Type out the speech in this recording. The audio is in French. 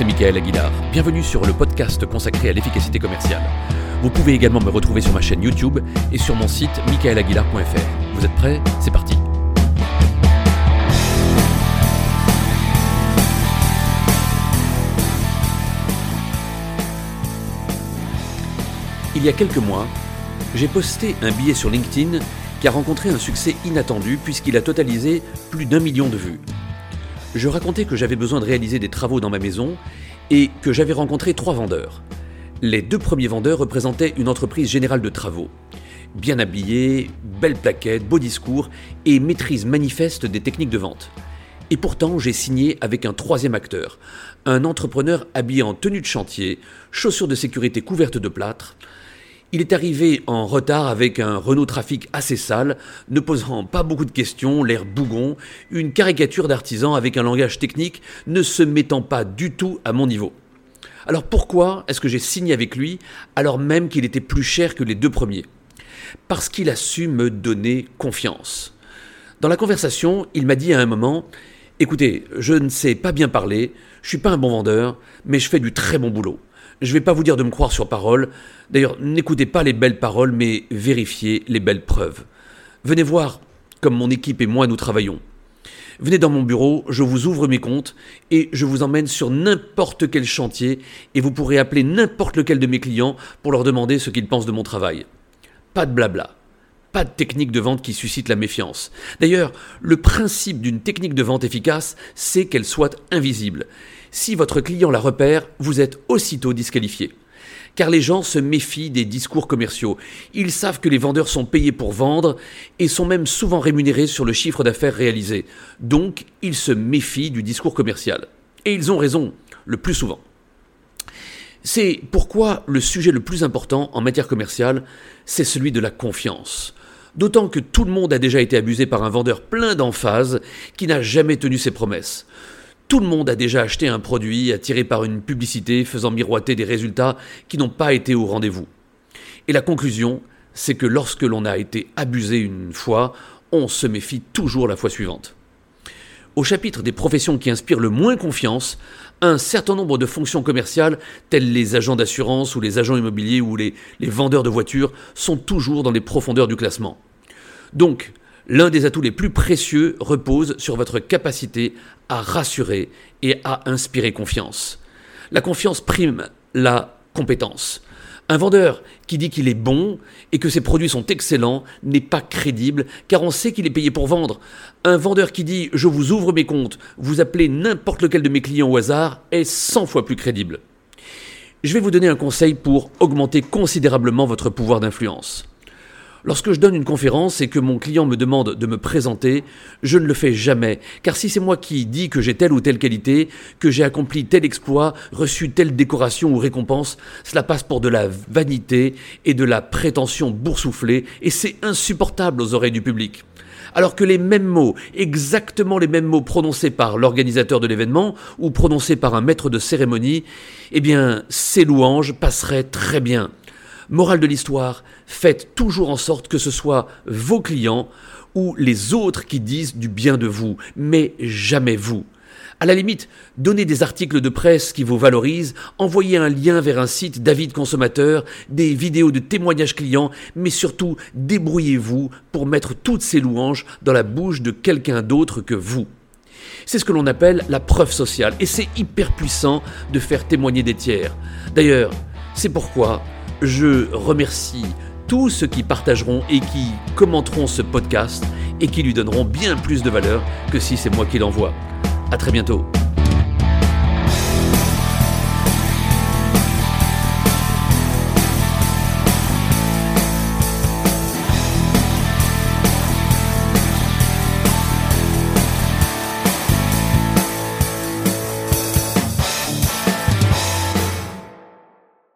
c'est Michael Aguilar. Bienvenue sur le podcast consacré à l'efficacité commerciale. Vous pouvez également me retrouver sur ma chaîne YouTube et sur mon site michaelaguilar.fr. Vous êtes prêts? C'est parti Il y a quelques mois, j'ai posté un billet sur LinkedIn qui a rencontré un succès inattendu puisqu'il a totalisé plus d'un million de vues je racontais que j'avais besoin de réaliser des travaux dans ma maison et que j'avais rencontré trois vendeurs. Les deux premiers vendeurs représentaient une entreprise générale de travaux. Bien habillés, belles plaquettes, beau discours et maîtrise manifeste des techniques de vente. Et pourtant, j'ai signé avec un troisième acteur, un entrepreneur habillé en tenue de chantier, chaussures de sécurité couvertes de plâtre, il est arrivé en retard avec un Renault Trafic assez sale, ne posant pas beaucoup de questions, l'air bougon, une caricature d'artisan avec un langage technique ne se mettant pas du tout à mon niveau. Alors pourquoi est-ce que j'ai signé avec lui alors même qu'il était plus cher que les deux premiers? Parce qu'il a su me donner confiance. Dans la conversation, il m'a dit à un moment Écoutez, je ne sais pas bien parler, je suis pas un bon vendeur, mais je fais du très bon boulot. Je ne vais pas vous dire de me croire sur parole. D'ailleurs, n'écoutez pas les belles paroles, mais vérifiez les belles preuves. Venez voir comme mon équipe et moi nous travaillons. Venez dans mon bureau, je vous ouvre mes comptes et je vous emmène sur n'importe quel chantier et vous pourrez appeler n'importe lequel de mes clients pour leur demander ce qu'ils pensent de mon travail. Pas de blabla. Pas de technique de vente qui suscite la méfiance. D'ailleurs, le principe d'une technique de vente efficace, c'est qu'elle soit invisible. Si votre client la repère, vous êtes aussitôt disqualifié. Car les gens se méfient des discours commerciaux. Ils savent que les vendeurs sont payés pour vendre et sont même souvent rémunérés sur le chiffre d'affaires réalisé. Donc, ils se méfient du discours commercial. Et ils ont raison, le plus souvent. C'est pourquoi le sujet le plus important en matière commerciale, c'est celui de la confiance. D'autant que tout le monde a déjà été abusé par un vendeur plein d'emphase qui n'a jamais tenu ses promesses. Tout le monde a déjà acheté un produit attiré par une publicité faisant miroiter des résultats qui n'ont pas été au rendez-vous. Et la conclusion, c'est que lorsque l'on a été abusé une fois, on se méfie toujours la fois suivante. Au chapitre des professions qui inspirent le moins confiance, un certain nombre de fonctions commerciales, telles les agents d'assurance ou les agents immobiliers ou les, les vendeurs de voitures, sont toujours dans les profondeurs du classement. Donc, L'un des atouts les plus précieux repose sur votre capacité à rassurer et à inspirer confiance. La confiance prime la compétence. Un vendeur qui dit qu'il est bon et que ses produits sont excellents n'est pas crédible car on sait qu'il est payé pour vendre. Un vendeur qui dit je vous ouvre mes comptes, vous appelez n'importe lequel de mes clients au hasard est 100 fois plus crédible. Je vais vous donner un conseil pour augmenter considérablement votre pouvoir d'influence. Lorsque je donne une conférence et que mon client me demande de me présenter, je ne le fais jamais, car si c'est moi qui dis que j'ai telle ou telle qualité, que j'ai accompli tel exploit, reçu telle décoration ou récompense, cela passe pour de la vanité et de la prétention boursouflée, et c'est insupportable aux oreilles du public. Alors que les mêmes mots, exactement les mêmes mots prononcés par l'organisateur de l'événement ou prononcés par un maître de cérémonie, eh bien, ces louanges passeraient très bien. Morale de l'histoire, faites toujours en sorte que ce soit vos clients ou les autres qui disent du bien de vous, mais jamais vous. À la limite, donnez des articles de presse qui vous valorisent, envoyez un lien vers un site d'avis consommateurs, des vidéos de témoignages clients, mais surtout débrouillez-vous pour mettre toutes ces louanges dans la bouche de quelqu'un d'autre que vous. C'est ce que l'on appelle la preuve sociale, et c'est hyper puissant de faire témoigner des tiers. D'ailleurs, c'est pourquoi je remercie tous ceux qui partageront et qui commenteront ce podcast et qui lui donneront bien plus de valeur que si c'est moi qui l'envoie. À très bientôt.